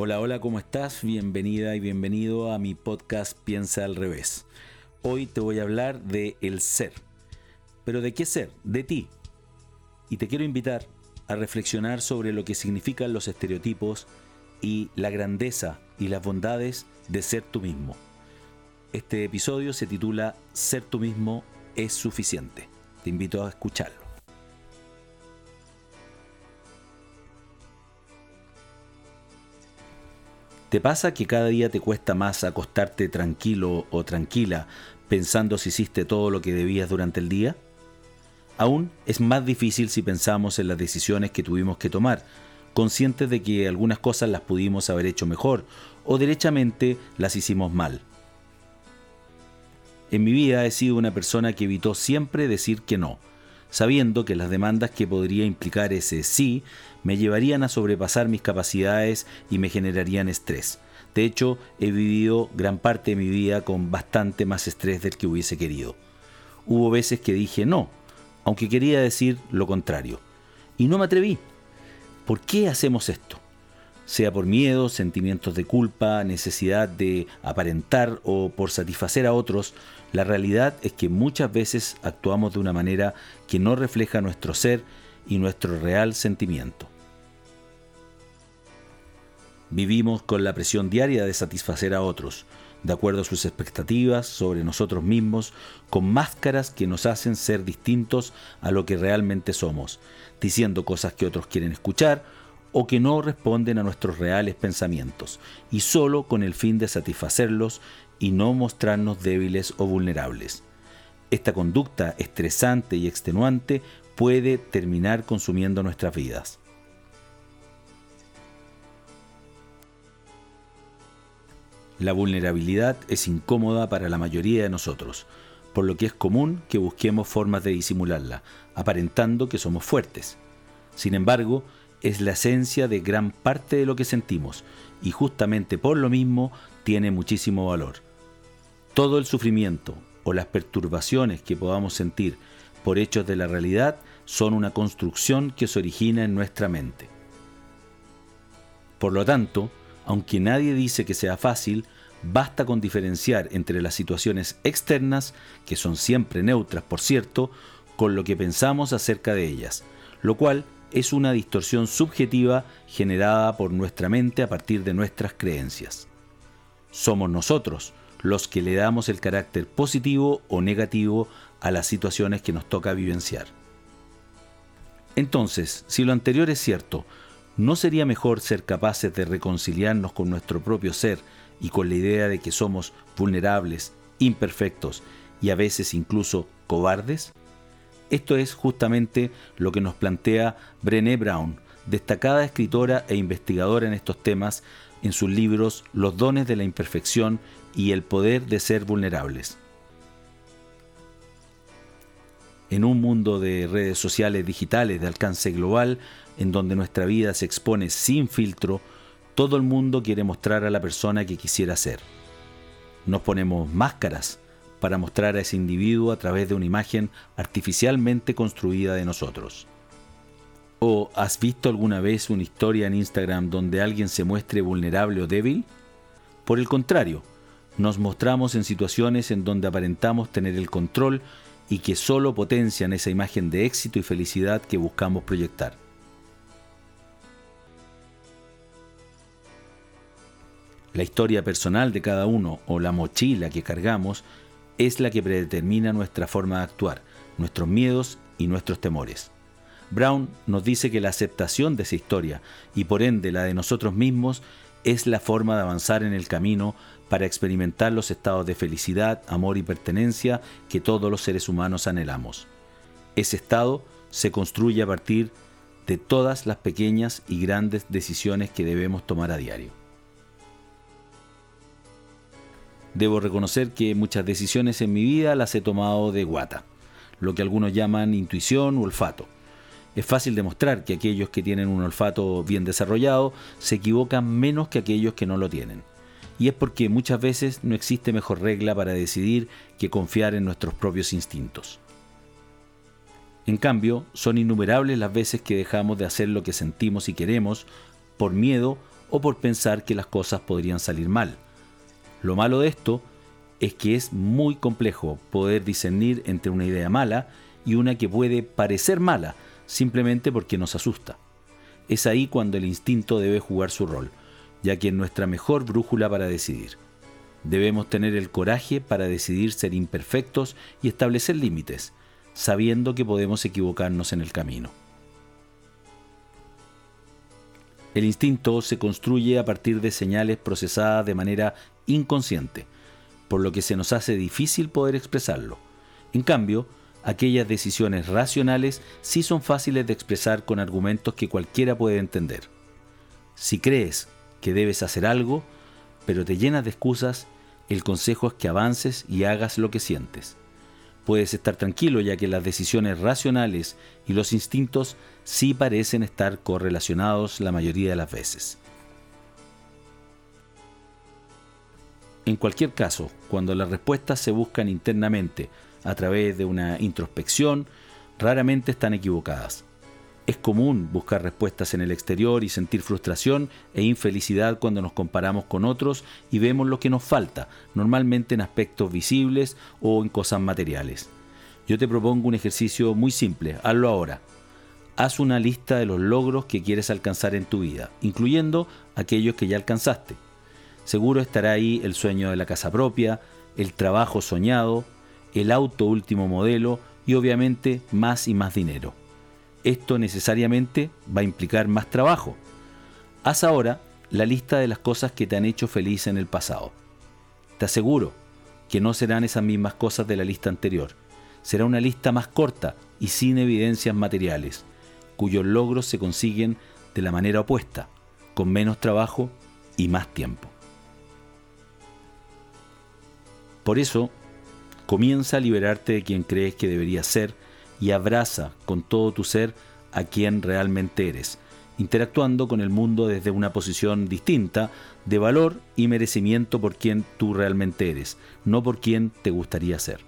Hola, hola, ¿cómo estás? Bienvenida y bienvenido a mi podcast Piensa al revés. Hoy te voy a hablar de el ser. ¿Pero de qué ser? De ti. Y te quiero invitar a reflexionar sobre lo que significan los estereotipos y la grandeza y las bondades de ser tú mismo. Este episodio se titula Ser tú mismo es suficiente. Te invito a escucharlo. ¿Te pasa que cada día te cuesta más acostarte tranquilo o tranquila pensando si hiciste todo lo que debías durante el día? Aún es más difícil si pensamos en las decisiones que tuvimos que tomar, conscientes de que algunas cosas las pudimos haber hecho mejor o derechamente las hicimos mal. En mi vida he sido una persona que evitó siempre decir que no, sabiendo que las demandas que podría implicar ese sí me llevarían a sobrepasar mis capacidades y me generarían estrés. De hecho, he vivido gran parte de mi vida con bastante más estrés del que hubiese querido. Hubo veces que dije no, aunque quería decir lo contrario. Y no me atreví. ¿Por qué hacemos esto? Sea por miedo, sentimientos de culpa, necesidad de aparentar o por satisfacer a otros, la realidad es que muchas veces actuamos de una manera que no refleja nuestro ser y nuestro real sentimiento. Vivimos con la presión diaria de satisfacer a otros, de acuerdo a sus expectativas sobre nosotros mismos, con máscaras que nos hacen ser distintos a lo que realmente somos, diciendo cosas que otros quieren escuchar o que no responden a nuestros reales pensamientos, y solo con el fin de satisfacerlos y no mostrarnos débiles o vulnerables. Esta conducta estresante y extenuante puede terminar consumiendo nuestras vidas. La vulnerabilidad es incómoda para la mayoría de nosotros, por lo que es común que busquemos formas de disimularla, aparentando que somos fuertes. Sin embargo, es la esencia de gran parte de lo que sentimos, y justamente por lo mismo tiene muchísimo valor. Todo el sufrimiento o las perturbaciones que podamos sentir por hechos de la realidad son una construcción que se origina en nuestra mente. Por lo tanto, aunque nadie dice que sea fácil, basta con diferenciar entre las situaciones externas, que son siempre neutras por cierto, con lo que pensamos acerca de ellas, lo cual es una distorsión subjetiva generada por nuestra mente a partir de nuestras creencias. Somos nosotros los que le damos el carácter positivo o negativo a las situaciones que nos toca vivenciar. Entonces, si lo anterior es cierto, ¿no sería mejor ser capaces de reconciliarnos con nuestro propio ser y con la idea de que somos vulnerables, imperfectos y a veces incluso cobardes? Esto es justamente lo que nos plantea Brené Brown, destacada escritora e investigadora en estos temas, en sus libros Los dones de la imperfección y El poder de ser vulnerables. En un mundo de redes sociales digitales de alcance global, en donde nuestra vida se expone sin filtro, todo el mundo quiere mostrar a la persona que quisiera ser. Nos ponemos máscaras para mostrar a ese individuo a través de una imagen artificialmente construida de nosotros. ¿O has visto alguna vez una historia en Instagram donde alguien se muestre vulnerable o débil? Por el contrario, nos mostramos en situaciones en donde aparentamos tener el control y que solo potencian esa imagen de éxito y felicidad que buscamos proyectar. La historia personal de cada uno o la mochila que cargamos es la que predetermina nuestra forma de actuar, nuestros miedos y nuestros temores. Brown nos dice que la aceptación de esa historia y por ende la de nosotros mismos es la forma de avanzar en el camino para experimentar los estados de felicidad, amor y pertenencia que todos los seres humanos anhelamos. Ese estado se construye a partir de todas las pequeñas y grandes decisiones que debemos tomar a diario. Debo reconocer que muchas decisiones en mi vida las he tomado de guata, lo que algunos llaman intuición o olfato. Es fácil demostrar que aquellos que tienen un olfato bien desarrollado se equivocan menos que aquellos que no lo tienen. Y es porque muchas veces no existe mejor regla para decidir que confiar en nuestros propios instintos. En cambio, son innumerables las veces que dejamos de hacer lo que sentimos y queremos por miedo o por pensar que las cosas podrían salir mal. Lo malo de esto es que es muy complejo poder discernir entre una idea mala y una que puede parecer mala simplemente porque nos asusta. Es ahí cuando el instinto debe jugar su rol, ya que es nuestra mejor brújula para decidir. Debemos tener el coraje para decidir ser imperfectos y establecer límites, sabiendo que podemos equivocarnos en el camino. El instinto se construye a partir de señales procesadas de manera inconsciente, por lo que se nos hace difícil poder expresarlo. En cambio, aquellas decisiones racionales sí son fáciles de expresar con argumentos que cualquiera puede entender. Si crees que debes hacer algo, pero te llenas de excusas, el consejo es que avances y hagas lo que sientes. Puedes estar tranquilo ya que las decisiones racionales y los instintos sí parecen estar correlacionados la mayoría de las veces. En cualquier caso, cuando las respuestas se buscan internamente a través de una introspección, raramente están equivocadas. Es común buscar respuestas en el exterior y sentir frustración e infelicidad cuando nos comparamos con otros y vemos lo que nos falta, normalmente en aspectos visibles o en cosas materiales. Yo te propongo un ejercicio muy simple, hazlo ahora. Haz una lista de los logros que quieres alcanzar en tu vida, incluyendo aquellos que ya alcanzaste. Seguro estará ahí el sueño de la casa propia, el trabajo soñado, el auto último modelo y obviamente más y más dinero. Esto necesariamente va a implicar más trabajo. Haz ahora la lista de las cosas que te han hecho feliz en el pasado. Te aseguro que no serán esas mismas cosas de la lista anterior. Será una lista más corta y sin evidencias materiales, cuyos logros se consiguen de la manera opuesta, con menos trabajo y más tiempo. Por eso, comienza a liberarte de quien crees que deberías ser y abraza con todo tu ser a quien realmente eres, interactuando con el mundo desde una posición distinta de valor y merecimiento por quien tú realmente eres, no por quien te gustaría ser.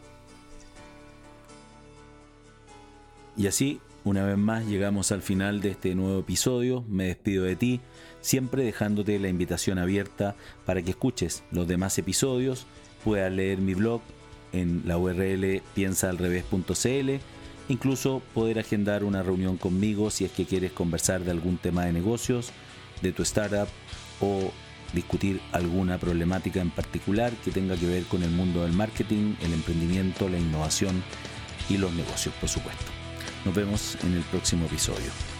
Y así, una vez más, llegamos al final de este nuevo episodio. Me despido de ti, siempre dejándote la invitación abierta para que escuches los demás episodios puedas leer mi blog en la URL piensaalrevés.cl, incluso poder agendar una reunión conmigo si es que quieres conversar de algún tema de negocios, de tu startup o discutir alguna problemática en particular que tenga que ver con el mundo del marketing, el emprendimiento, la innovación y los negocios, por supuesto. Nos vemos en el próximo episodio.